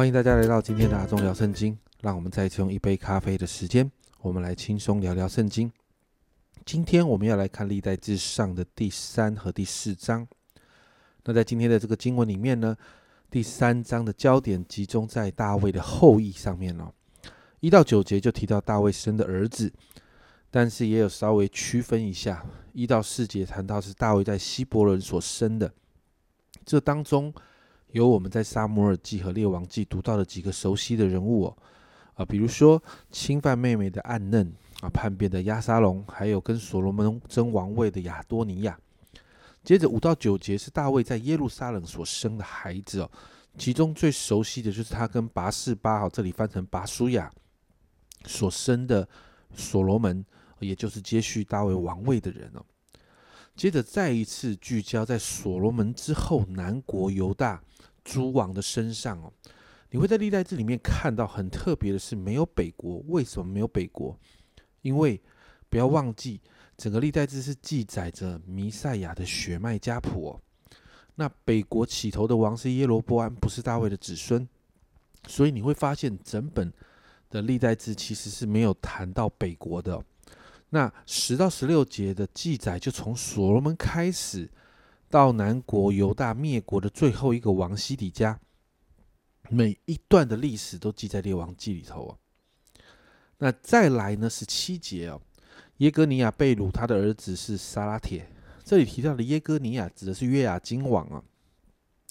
欢迎大家来到今天的阿忠聊圣经。让我们再次用一杯咖啡的时间，我们来轻松聊聊圣经。今天我们要来看历代志上的第三和第四章。那在今天的这个经文里面呢，第三章的焦点集中在大卫的后裔上面了。一到九节就提到大卫生的儿子，但是也有稍微区分一下。一到四节谈到是大卫在希伯伦所生的，这当中有我们在撒母耳记和列王记读到的几个熟悉的人物哦。啊，比如说侵犯妹妹的暗嫩啊，叛变的亚沙龙，还有跟所罗门争王位的亚多尼亚。接着五到九节是大卫在耶路撒冷所生的孩子哦，其中最熟悉的就是他跟拔示巴哦，这里翻成拔舒亚所生的所罗门，也就是接续大卫王位的人哦。接着再一次聚焦在所罗门之后南国犹大诸王的身上哦。你会在历代志里面看到很特别的是，没有北国。为什么没有北国？因为不要忘记，整个历代志是记载着弥赛亚的血脉家谱哦。那北国起头的王是耶罗波安，不是大卫的子孙，所以你会发现整本的历代志其实是没有谈到北国的。那十到十六节的记载，就从所罗门开始，到南国犹大灭国的最后一个王西底家。每一段的历史都记在列王记里头啊。那再来呢？十七节哦，耶哥尼亚被掳，他的儿子是撒拉铁。这里提到的耶哥尼亚指的是约雅金王啊。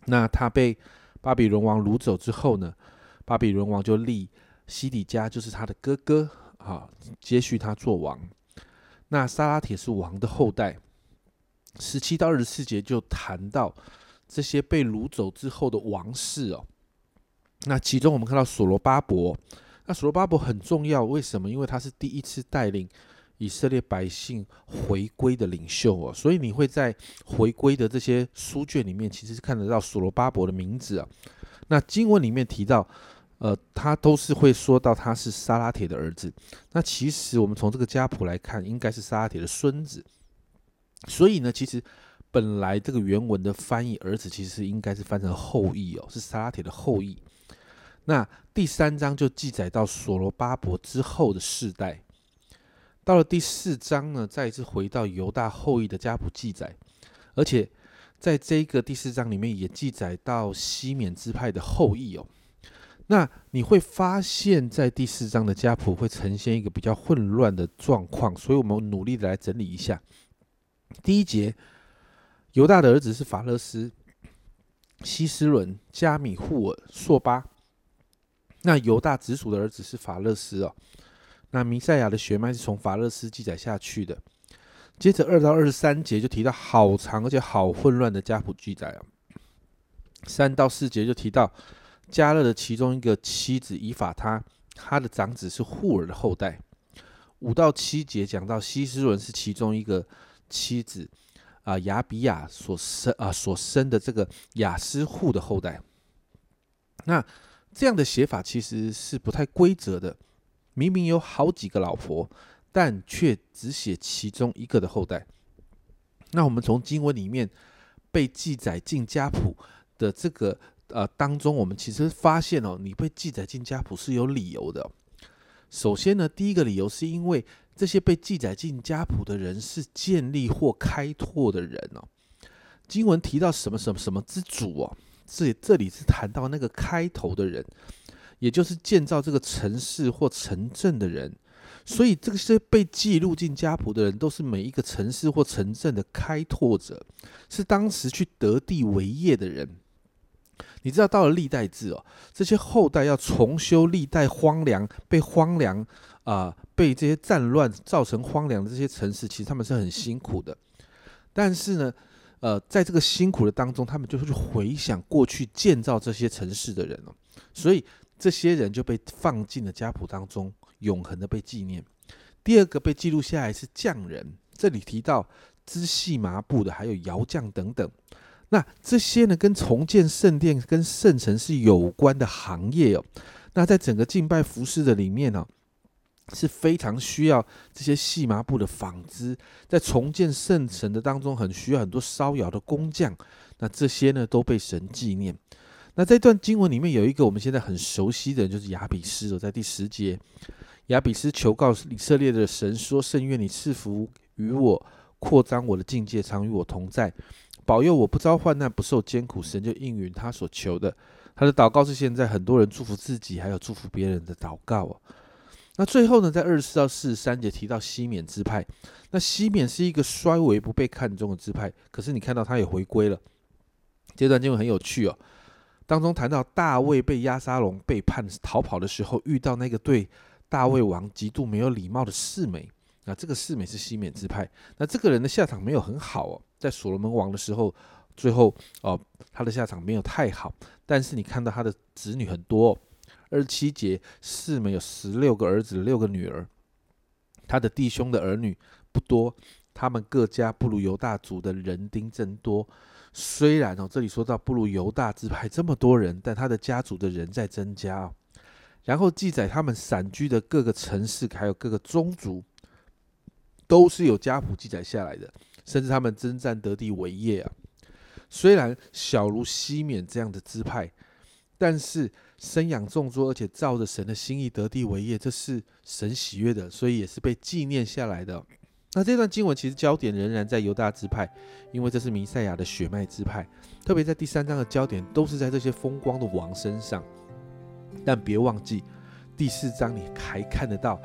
那他被巴比伦王掳走之后呢，巴比伦王就立西底家，就是他的哥哥啊，接续他做王。那撒拉铁是王的后代。十七到二十四节就谈到这些被掳走之后的王室哦。那其中我们看到所罗巴伯，那所罗巴伯很重要，为什么？因为他是第一次带领以色列百姓回归的领袖哦，所以你会在回归的这些书卷里面，其实是看得到所罗巴伯的名字啊。那经文里面提到，呃，他都是会说到他是沙拉铁的儿子。那其实我们从这个家谱来看，应该是沙拉铁的孙子。所以呢，其实本来这个原文的翻译，儿子其实应该是翻成后裔哦，是沙拉铁的后裔。那第三章就记载到所罗巴伯之后的世代，到了第四章呢，再一次回到犹大后裔的家谱记载，而且在这个第四章里面也记载到西缅支派的后裔哦。那你会发现在第四章的家谱会呈现一个比较混乱的状况，所以我们努力的来整理一下。第一节，犹大的儿子是法勒斯、希斯伦、加米户尔、朔巴。那犹大直属的儿子是法勒斯哦，那弥赛亚的血脉是从法勒斯记载下去的。接着二到二十三节就提到好长而且好混乱的家谱记载啊。三到四节就提到加勒的其中一个妻子以法他，他的长子是户尔的后代。五到七节讲到希斯伦是其中一个妻子啊亚比亚所生啊所生的这个雅斯户的后代。那这样的写法其实是不太规则的，明明有好几个老婆，但却只写其中一个的后代。那我们从经文里面被记载进家谱的这个呃当中，我们其实发现哦，你被记载进家谱是有理由的。首先呢，第一个理由是因为这些被记载进家谱的人是建立或开拓的人哦。经文提到什么什么什么之主哦。这这里是谈到那个开头的人，也就是建造这个城市或城镇的人，所以这些被记录进家谱的人，都是每一个城市或城镇的开拓者，是当时去得地为业的人。你知道，到了历代志哦，这些后代要重修历代荒凉、被荒凉啊、被这些战乱造成荒凉的这些城市，其实他们是很辛苦的。但是呢？呃，在这个辛苦的当中，他们就会去回想过去建造这些城市的人哦，所以这些人就被放进了家谱当中，永恒的被纪念。第二个被记录下来是匠人，这里提到织细麻布的，还有窑匠等等。那这些呢，跟重建圣殿、跟圣城是有关的行业哦。那在整个敬拜服饰的里面呢？是非常需要这些细麻布的纺织，在重建圣城的当中，很需要很多烧窑的工匠。那这些呢，都被神纪念。那这段经文里面有一个我们现在很熟悉的，就是亚比斯哦，在第十节，亚比斯求告以色列的神说：“圣愿你赐福于我，扩张我的境界，常与我同在，保佑我不遭患难，不受艰苦。”神就应允他所求的。他的祷告是现在很多人祝福自己，还有祝福别人的祷告哦。那最后呢，在二十四到四十三节提到西缅支派，那西缅是一个衰微不被看重的支派，可是你看到他也回归了。这段经文很有趣哦，当中谈到大卫被押沙龙背叛逃跑的时候，遇到那个对大卫王极度没有礼貌的世美，那这个世美是西缅支派，那这个人的下场没有很好哦，在所罗门王的时候。最后哦，他的下场没有太好，但是你看到他的子女很多，二十七节四美有十六个儿子，六个女儿，他的弟兄的儿女不多，他们各家不如犹大族的人丁增多。虽然哦，这里说到不如犹大支派这么多人，但他的家族的人在增加哦。然后记载他们散居的各个城市，还有各个宗族，都是有家谱记载下来的，甚至他们征战得地为业啊。虽然小如西缅这样的支派，但是生养众多，而且照着神的心意得地为业，这是神喜悦的，所以也是被纪念下来的。那这段经文其实焦点仍然在犹大支派，因为这是弥赛亚的血脉支派，特别在第三章的焦点都是在这些风光的王身上。但别忘记，第四章你还看得到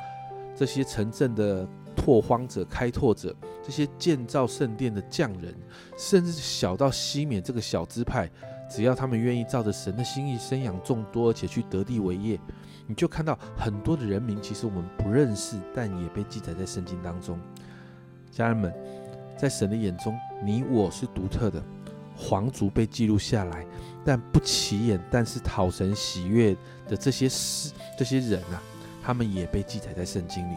这些城镇的。拓荒者、开拓者，这些建造圣殿的匠人，甚至小到西缅这个小支派，只要他们愿意照着神的心意生养众多，而且去得地为业，你就看到很多的人民，其实我们不认识，但也被记载在圣经当中。家人们，在神的眼中，你我是独特的，皇族被记录下来，但不起眼，但是讨神喜悦的这些事、这些人啊，他们也被记载在圣经里。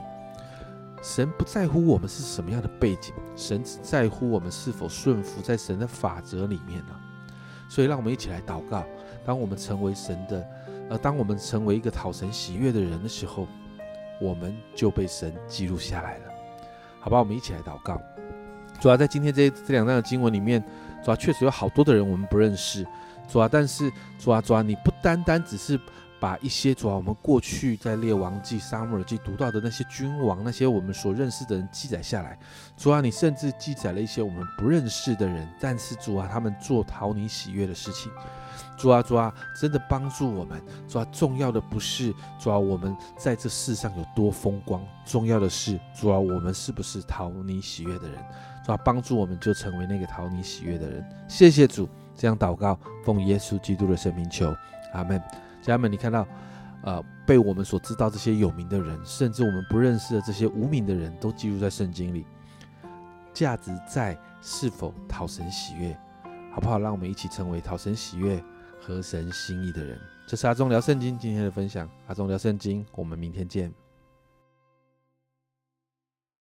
神不在乎我们是什么样的背景，神只在乎我们是否顺服在神的法则里面呢？所以，让我们一起来祷告。当我们成为神的，呃，当我们成为一个讨神喜悦的人的时候，我们就被神记录下来了。好吧，我们一起来祷告。主要在今天这这两章的经文里面，主要确实有好多的人我们不认识。主要，但是主要主要你不单单只是。把一些主要我们过去在列王记、撒母耳记读到的那些君王、那些我们所认识的人记载下来。主啊，你甚至记载了一些我们不认识的人，但是主啊，他们做讨你喜悦的事情。主啊，主啊，真的帮助我们。主啊，重要的不是主啊，我们在这世上有多风光，重要的是主啊，我们是不是讨你喜悦的人。主啊，帮助我们就成为那个讨你喜悦的人。谢谢主，这样祷告，奉耶稣基督的圣名求，阿门。家人们，你看到，呃，被我们所知道这些有名的人，甚至我们不认识的这些无名的人，都记录在圣经里。价值在是否讨神喜悦，好不好？让我们一起成为讨神喜悦、合神心意的人。这是阿忠聊圣经今天的分享。阿忠聊圣经，我们明天见。